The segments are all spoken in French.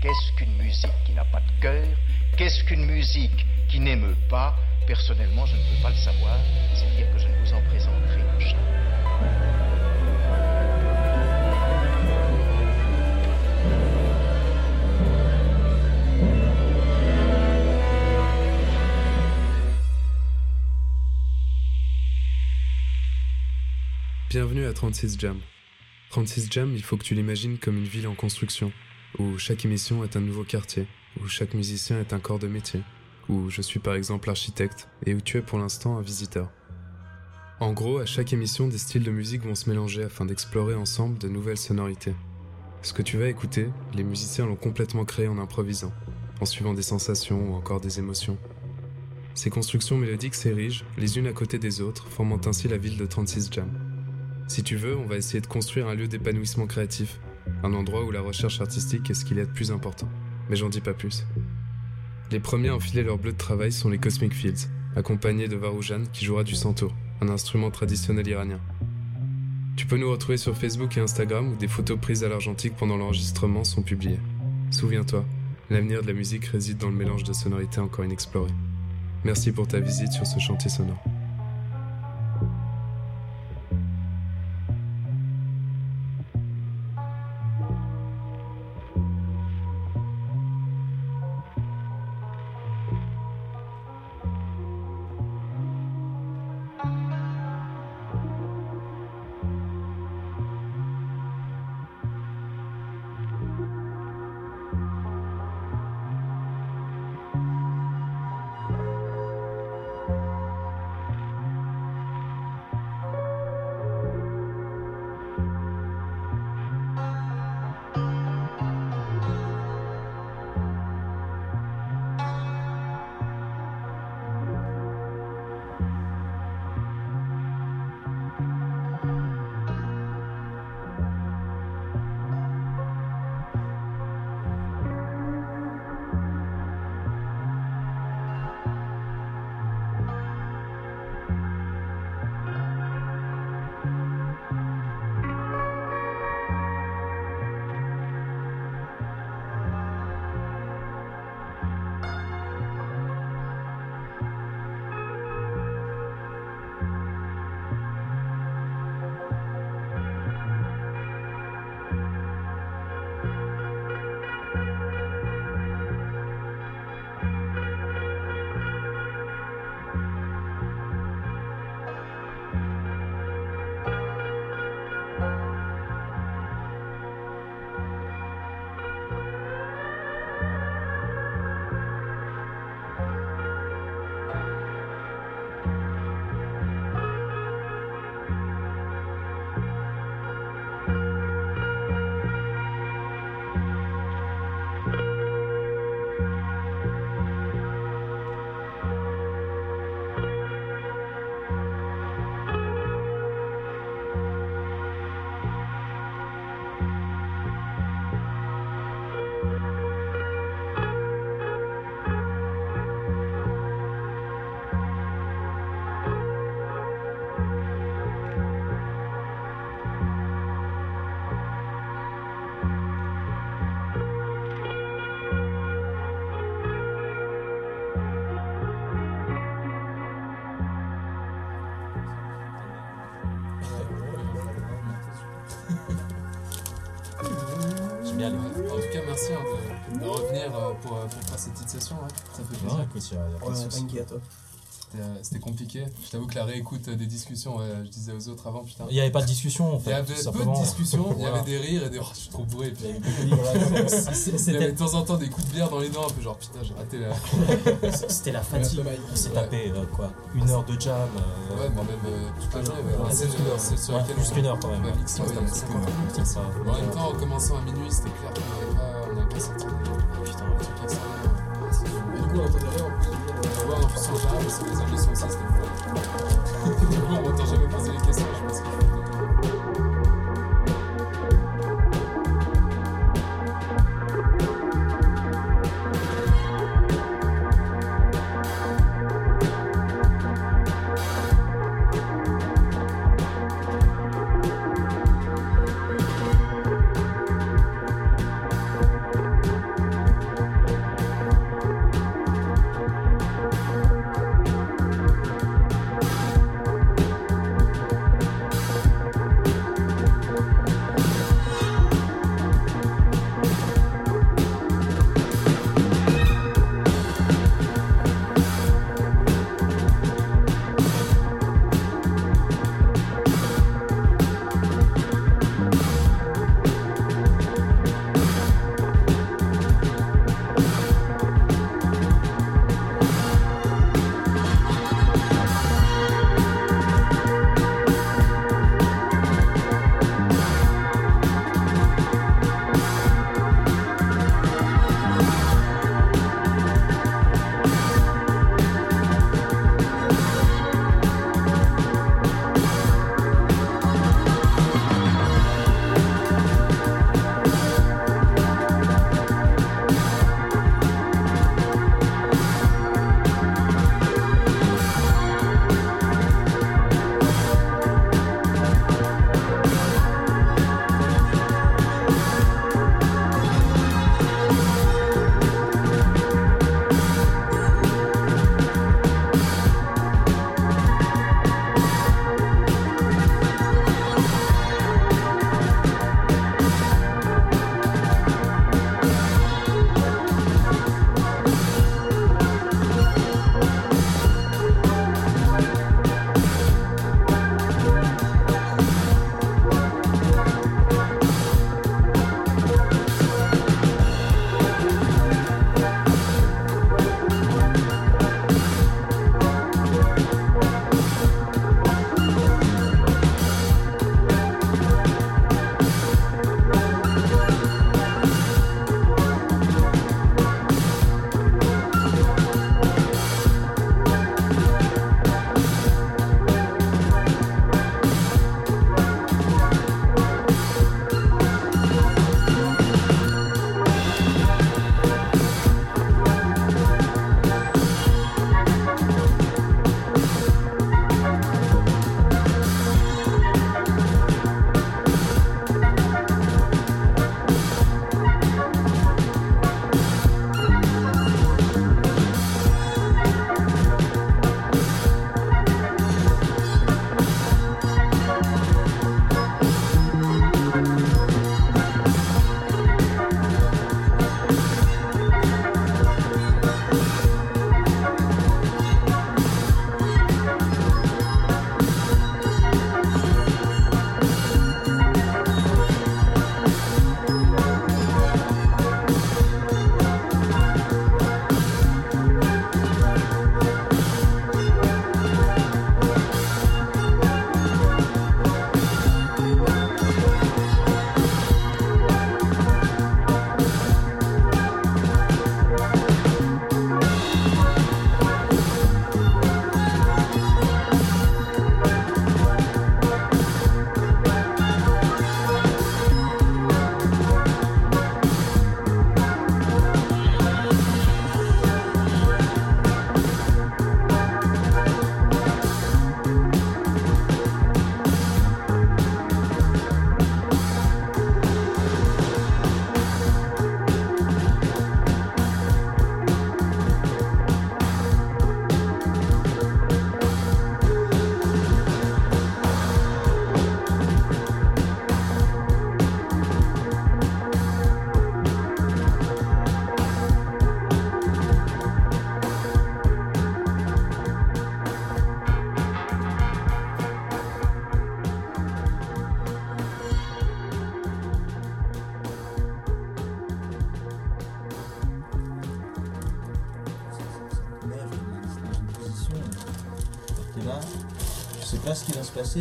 Qu'est-ce qu'une musique qui n'a pas de cœur? Qu'est-ce qu'une musique qui n'aime pas? Personnellement, je ne veux pas le savoir, c'est dire que je ne vous en présenterai jamais. Bienvenue à 36 Jam. 36 Jam, il faut que tu l'imagines comme une ville en construction, où chaque émission est un nouveau quartier, où chaque musicien est un corps de métier, où je suis par exemple architecte et où tu es pour l'instant un visiteur. En gros, à chaque émission, des styles de musique vont se mélanger afin d'explorer ensemble de nouvelles sonorités. Ce que tu vas écouter, les musiciens l'ont complètement créé en improvisant, en suivant des sensations ou encore des émotions. Ces constructions mélodiques s'érigent, les unes à côté des autres, formant ainsi la ville de 36 Jam. Si tu veux, on va essayer de construire un lieu d'épanouissement créatif, un endroit où la recherche artistique est ce qu'il y a de plus important. Mais j'en dis pas plus. Les premiers à enfiler leur bleu de travail sont les Cosmic Fields, accompagnés de Varoujan qui jouera du santour, un instrument traditionnel iranien. Tu peux nous retrouver sur Facebook et Instagram où des photos prises à l'argentique pendant l'enregistrement sont publiées. Souviens-toi, l'avenir de la musique réside dans le mélange de sonorités encore inexplorées. Merci pour ta visite sur ce chantier sonore. Bien les En tout cas, merci hein, de, de revenir euh, pour, euh, pour faire cette petite session. ouais. Ça fait plaisir. écoute, y a, y a pas de Ouais, souci. C'était, euh, C'était compliqué. Je t'avoue que la réécoute des discussions, ouais, je disais aux autres avant, putain. Il n'y avait pas de discussion en Il y fait. avait peu de discussions, il y avait des rires et des oh, je suis trop bourré. Puis, Voilà, il y C'était avait de temps en temps des coups de bière dans les dents, un peu genre putain, j'ai raté la. c'était la fatigue. On s'est Ouais. tapé euh, quoi Une heure de jam. euh, Ouais, mais même euh, toute la journée, ouais. Ouais, c'est sur laquelle heure quand même. En même temps, en commençant à minuit, c'était clair qu'on n'avait pas, sorti des Putain, trucs extrêmement. Et du coup, on entendait rien plus, en général, parce les on jamais poser les questions,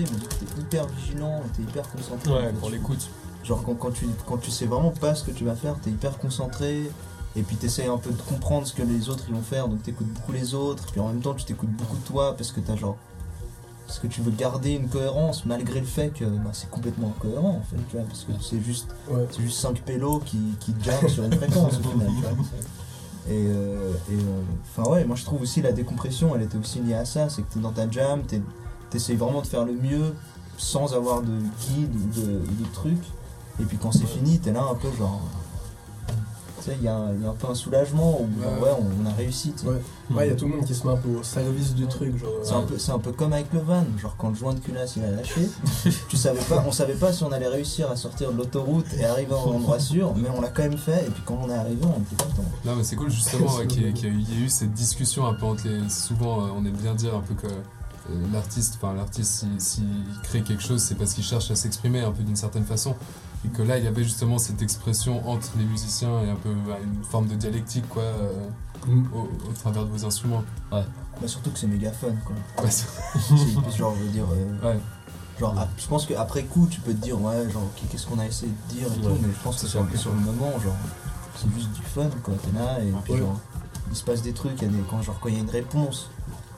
passer, mais tu es hyper vigilant, tu es hyper concentré. Ouais, pour l'écoute. Genre quand, quand, tu, quand tu sais vraiment pas ce que tu vas faire, t'es hyper concentré et puis t'essayes un peu de comprendre ce que les autres ils vont faire, donc t'écoutes beaucoup les autres, puis en même temps tu t'écoutes beaucoup toi parce que t'as genre. Parce que tu veux garder une cohérence malgré le fait que bah, c'est complètement incohérent en fait, tu vois, parce que c'est juste, Ouais. c'est juste 5 pélos qui, qui jamment sur une fréquence au final, tu vois. Et, euh, et, euh, enfin ouais, moi je trouve aussi la décompression, elle était aussi liée à ça, c'est que t'es dans ta jam, t'es- t'essayes vraiment de faire le mieux sans avoir de guide ou de, truc. Et puis quand c'est fini, t'es là un peu genre. Tu sais, il y, a un il y a un peu un soulagement où genre, Ouais. on, on a réussi. tu sais. Ouais. Ouais, il y a tout le monde qui se met un peu au service du truc. Genre, C'est un, peu, c'est un peu comme avec le van, genre quand le joint de culasse il a lâché, tu savais pas, on savait pas si on allait réussir à sortir de l'autoroute et arriver en endroit sûr, mais on l'a quand même fait, et puis quand on est arrivé, on était content. Non, mais c'est cool justement ouais, qu'il y, ait- eu- cette discussion un peu entre les. Souvent, euh, on aime bien dire un peu que l'artiste, enfin l'artiste, s'il crée quelque chose, c'est parce qu'il cherche à s'exprimer un peu d'une certaine façon. Et que là, il y avait justement cette expression entre les musiciens et un peu bah, une forme de dialectique, quoi, euh, Mm. au, au travers de vos instruments. Bah, surtout que c'est méga fun quoi. Ouais, c'est- C'est- genre, je veux dire, euh, ouais. genre, je pense qu'après coup, tu peux te dire, ouais, genre, qu'est-ce qu'on a essayé de dire et Ouais. tout, mais je pense que c'est un peu sur le moment, genre, c'est juste du fun quoi, t'es là, et puis Ouais. genre, il se passe des trucs, y a des, quand, genre, quand il y a une réponse.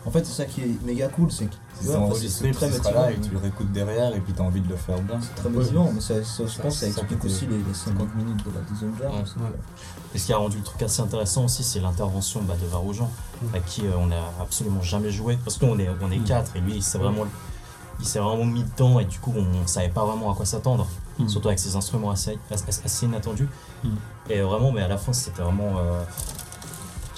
En fait, c'est ça qui est méga cool, c'est que c'est enregistré, très motivant. là et tu le réécoutes derrière et puis t'as envie de le faire bien. C'est très motivant, mais ça, je pense que ça explique aussi les, les 50 minutes de la deuxième Ouais. Et ce qui a rendu le truc assez intéressant aussi, c'est l'intervention bah, de Varoujan, à qui euh, on n'a absolument jamais joué. Parce que nous, on est, on est quatre, et lui, il s'est vraiment, mis dedans, et du coup, on, ne savait pas vraiment à quoi s'attendre. Mm. Surtout avec ses instruments assez, inattendus. Mm. Et vraiment, mais à la fin, c'était vraiment.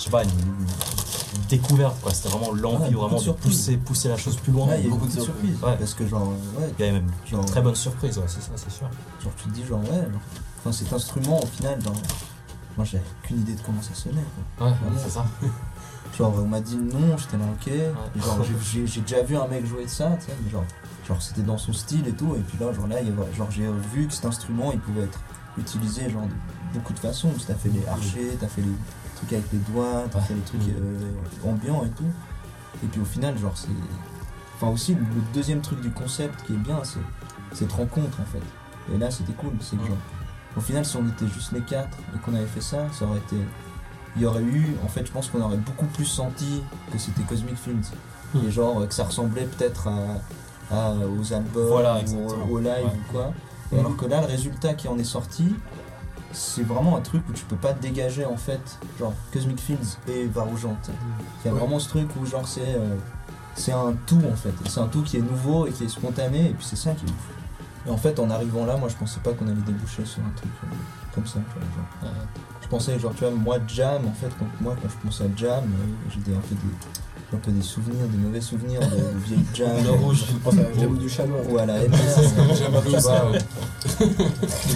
Euh, je sais pas, une, une découverte, quoi. C'était vraiment l'envie Ouais, vraiment de pousser, pousser la chose plus loin. Ouais, il y a eu beaucoup de surprises. Ouais. Parce que, genre, ouais, Il y avait même genre, une très bonne surprise, ouais, c'est ça, c'est sûr. genre, tu te dis, genre, ouais, genre, enfin, cet instrument, au final, genre, moi, j'avais aucune idée de comment ça sonnait. Quoi. Ouais, c'est ça. Genre, on m'a dit non, j'étais là, ok. Et Genre, j'ai- déjà vu un mec jouer de ça, tu sais, mais genre, genre c'était dans son style et tout. Et puis là, genre, là, avait- genre, j'ai vu que cet instrument, il pouvait être utilisé, genre, de beaucoup de façons. T'as fait les archers, t'as fait les trucs avec les doigts, t'as fait les trucs euh, ambiants et tout. Et puis au final, genre, c'est. Enfin, aussi, le deuxième truc du concept qui est bien, c'est cette rencontre en fait. Et là, c'était cool. C'est que, genre, au final, si on était juste les quatre et qu'on avait fait ça, ça aurait été. Il y aurait eu, en fait, je pense qu'on aurait beaucoup plus senti que c'était Cosmic Films. Hmm. Et genre, que ça ressemblait peut-être à, à- aux albums, Voilà, ou au, live Ouais. ou quoi. Et alors que là, le résultat qui en est sorti, c'est vraiment un truc où tu peux pas te dégager en fait, genre Cosmic Films et sais. Il y a Ouais. vraiment ce truc où genre c'est euh, c'est un tout en fait. C'est un tout qui est nouveau et qui est spontané et puis c'est ça qui est ouf. Et en fait en arrivant là, moi je pensais pas qu'on allait déboucher sur un truc euh, comme ça. tu vois, genre. Je pensais genre tu vois moi jam en fait quand moi quand je pensais à jam euh, j'ai un peu des un peu des souvenirs, des mauvais souvenirs de, de vieilles jam. Je pense à jam du. Ou à la MR.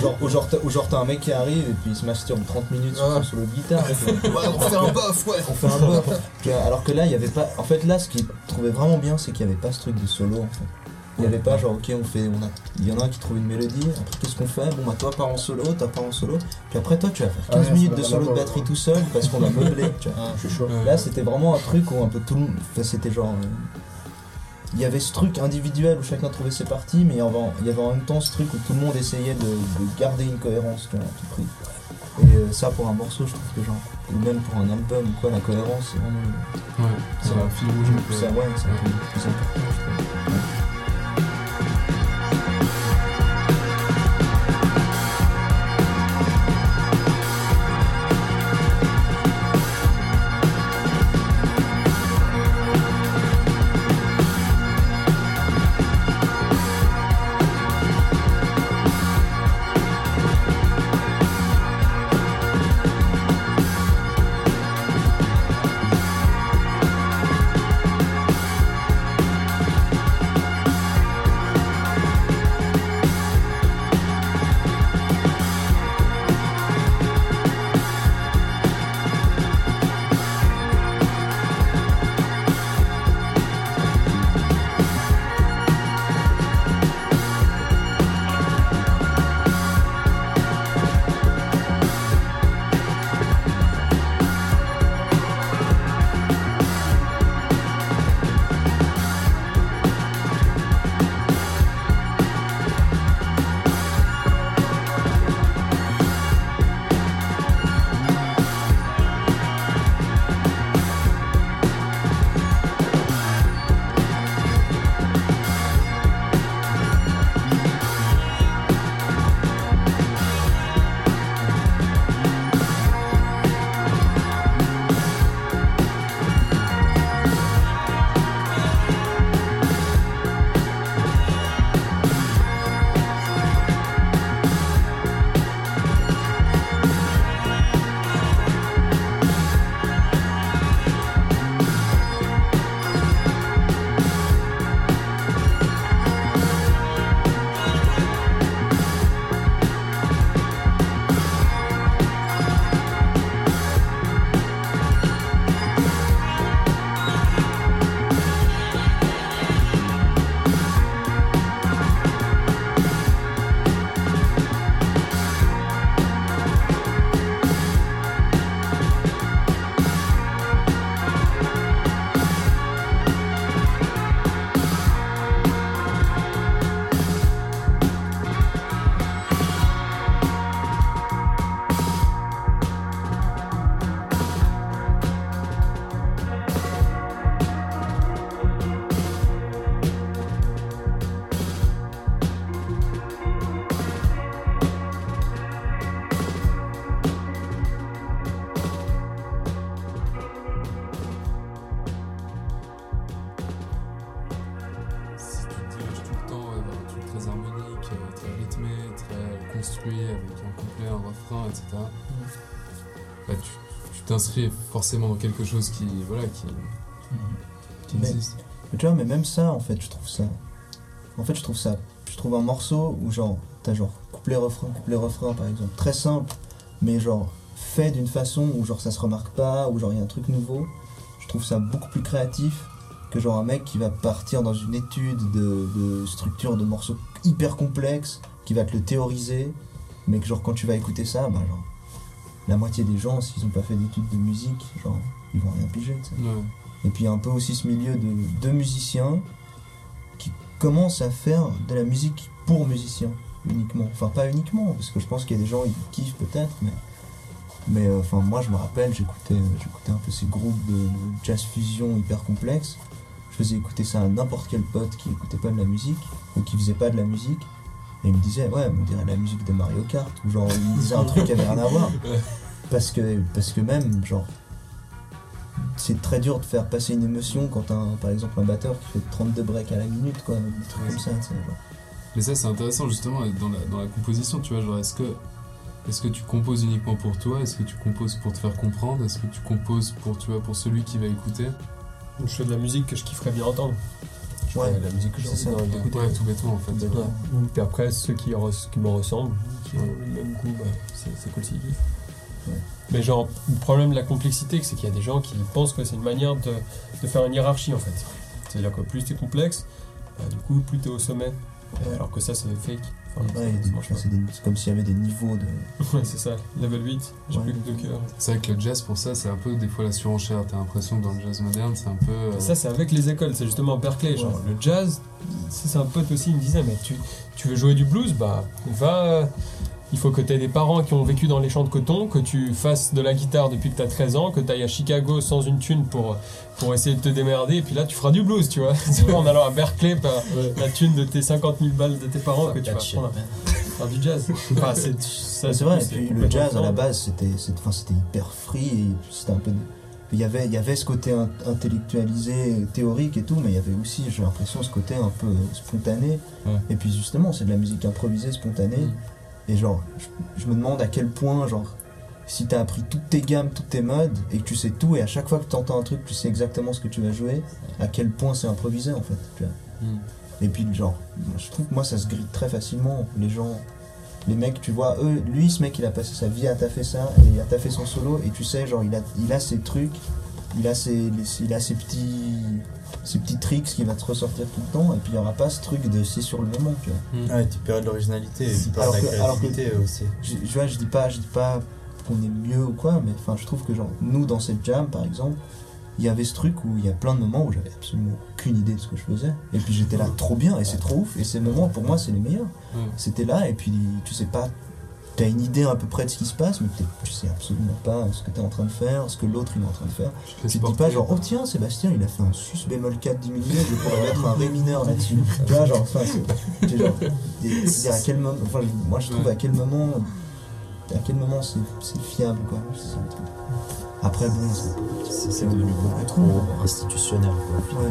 Genre, ou genre, t'as- ou genre t'as un mec qui arrive et puis il se masturbe 30 minutes sur Ah. solo de guitare. ouais, on fait un bof, ouais. On fait un bof. Tu vois, alors que là, il y avait pas. En fait, là, ce qui trouvait vraiment bien, c'est qu'il y avait pas ce truc de solo en fait. Il y avait pas genre, ok, on fait. On a, il y en a un qui trouve une mélodie, après qu'est-ce qu'on fait? Bon, bah toi, pars en solo, toi, pars en solo. Puis après, toi, tu vas faire Ah 15 ouais, minutes de solo de batterie ouais. tout seul parce qu'on a meublé, tu vois. Je suis chaud. Ouais. Là, c'était vraiment un truc où un peu tout le monde. Enfin, c'était genre. euh, Il y avait ce truc individuel où chacun trouvait ses parties, mais il y avait, il y avait en même temps ce truc où tout le monde essayait de, de garder une cohérence tu vois, à tout prix. Et euh, ça, pour un morceau, je trouve que genre. Ou même pour un album ou quoi, la cohérence, c'est vraiment. Ouais, c'est un fil rouge. ouais, c'est un peu le plus important, je trouve. Construit avec un couplet, un refrain, etc. Bah, tu t'inscris forcément dans quelque chose qui, voilà, qui, qui Mais- existe. Mais tu vois, mais même ça, en fait, je trouve ça. En fait, je trouve ça. Je trouve un morceau où, genre, t'as genre couplet refrain, couplet refrain, par exemple, très simple, mais genre fait d'une façon où, genre, ça se remarque pas, où, genre, il y a un truc nouveau. Je trouve ça beaucoup plus créatif que, genre, un mec qui va partir dans une étude de, de structure de morceaux hyper complexes, qui va te le théoriser, mais que, genre, quand tu vas écouter ça, bah, genre, la moitié des gens, s'ils ont pas fait d'études de musique, genre, ils vont rien piger. Ouais. Et puis un peu aussi ce milieu de deux musiciens qui commencent à faire de la musique pour musiciens uniquement. Enfin pas uniquement, parce que je pense qu'il y a des gens qui kiffent peut-être, mais mais euh, enfin moi je me rappelle, j'écoutais j'écoutais un peu ces groupes de, de jazz fusion hyper complexes. Je faisais écouter ça à n'importe quel pote qui écoutait pas de la musique ou qui faisait pas de la musique. Et il me disait ouais on dirait la musique de Mario Kart ou genre il me disait un truc qui avait rien à voir. Parce que, parce que même genre c'est très dur de faire passer une émotion quand t'as un- par exemple un batteur qui fait 32 breaks à la minute quoi, des trucs Ouais. comme ça, tu sais, genre. Mais ça, c'est intéressant justement dans la, dans la composition, tu vois. Genre, est-ce que, est-ce que tu composes uniquement pour toi? Est-ce que tu composes pour te faire comprendre? Est-ce que tu composes pour, tu vois, pour celui qui va écouter? Je fais de la musique que je kifferais bien entendre. Ouais, la musique que d'écouter. Ouais, tout bêtement en fait. Ouais. Puis après, ceux qui, qui me ressemblent, qui ont le même goût, bah, c'est cool s'ils kiffent. Mais genre, le problème de la complexité, c'est qu'il y a des gens qui pensent que c'est une manière de, de faire une hiérarchie en fait. C'est-à-dire que plus t'es complexe, bah, du coup, plus t'es au sommet. Alors que ça, c'est fake. Enfin, Ouais, c'est des- comme s'il y avait des niveaux de. Ouais, c'est ça. Level 8, j'ai Ouais. plus que deux cœurs. C'est vrai que le jazz, pour ça, c'est un peu des fois la surenchère. T'as l'impression que dans le jazz moderne, c'est un peu. euh, ça, c'est avec les écoles, c'est justement Berkeley. Genre, le jazz, c'est un pote aussi, il me disait, mais tu, tu veux jouer du blues, bah, va. Il faut que tu aies des parents qui ont vécu dans les champs de coton, que tu fasses de la guitare depuis que tu as 13 ans, que tu ailles à Chicago sans une thune pour, pour essayer de te démerder, et puis là, tu feras du blues, tu vois. En allant à Berkeley par la thune de tes 50 000 balles de tes parents que tu vas apprendre à faire du jazz. Enfin, c'est vrai, et puis le jazz à la base c'était hyper free c'était un peu. Il y, avait, il y avait ce côté in- intellectualisé, théorique et tout, mais il y avait aussi, j'ai l'impression, ce côté un peu spontané. Ouais. Et puis justement, c'est de la musique improvisée, spontanée. Mm. Et genre, je, je me demande à quel point, genre, si t'as appris toutes tes gammes, toutes tes modes, et que tu sais tout, et à chaque fois que t'entends un truc, tu sais exactement ce que tu vas jouer, à quel point c'est improvisé en fait. Tu vois. Mm. Et puis, genre, je trouve que moi ça se grille très facilement. Les gens, les mecs, tu vois, eux, lui, ce mec, il a passé sa vie à taffer ça, et à taffer son solo, et tu sais, genre, il a, il a ses trucs, il a ses, les- il a ses petits, ses petits tricks qui va te ressortir tout le temps, et puis il y aura pas ce truc de c'est sur le moment, tu vois. Ouais, tu perds de l'originalité, tu perds Alors de la alors que- créativité aussi. Je, je, vois, je dis pas, je dis pas qu'on est mieux ou quoi, mais enfin, je trouve que genre nous dans cette jam par exemple, il y avait ce truc où il y a plein de moments où j'avais absolument aucune idée de ce que je faisais, et puis j'étais là trop bien, et c'est trop ouf, et ces moments pour moi c'est les meilleurs. Ouais. C'était là, et puis tu sais pas, t'as une idée à peu près de ce qui se passe, mais t'es- tu sais absolument pas ce que t'es en train de faire, ce que l'autre il est en train de faire. je Tu te dis pas genre, oh tiens, Sébastien il a fait un sus bémol 4 diminué, je pourrais mettre un ré mineur là-dessus. tu vois, genre, enfin, c'est genre, à quel moment, enfin, moi je trouve Ouais. à quel moment, à quel moment c'est c'est fiable quoi. Après, bon, c'est. C'est c'est devenu beaucoup trop institutionnel. quoi. Ouais.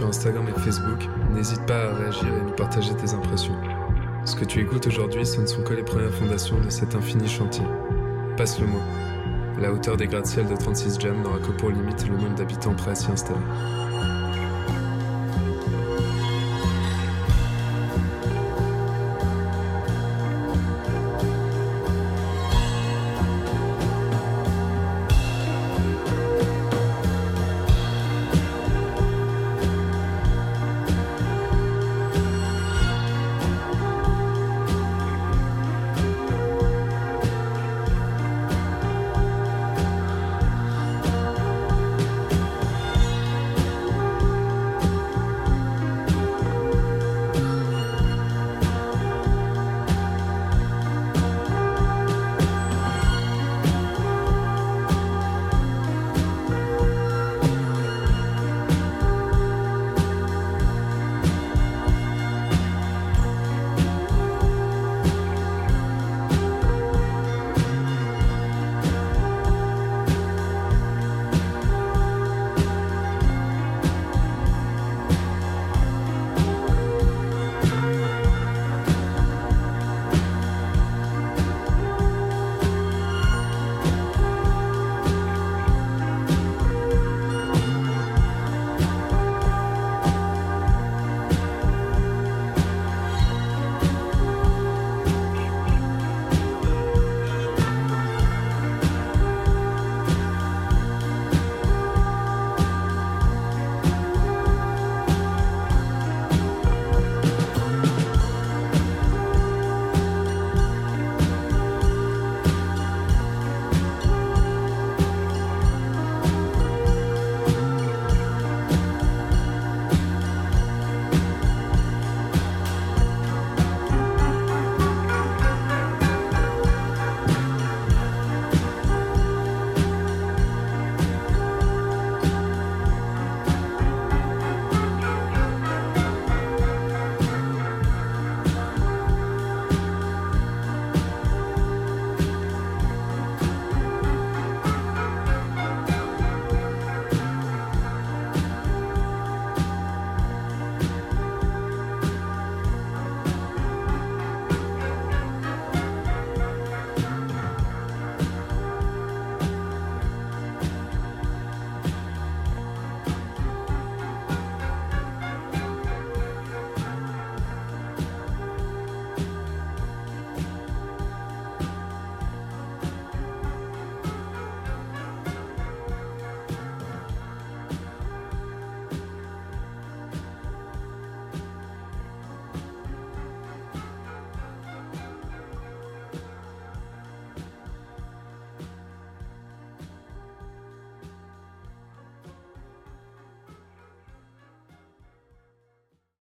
Sur Instagram et Facebook. N'hésite pas à réagir et nous partager tes impressions. Ce que tu écoutes aujourd'hui, ce ne sont que les premières fondations de cet infini chantier. Passe le mot. La hauteur des gratte-ciel de 36 Jam n'aura que pour limite le nombre d'habitants prêts à s'y installer.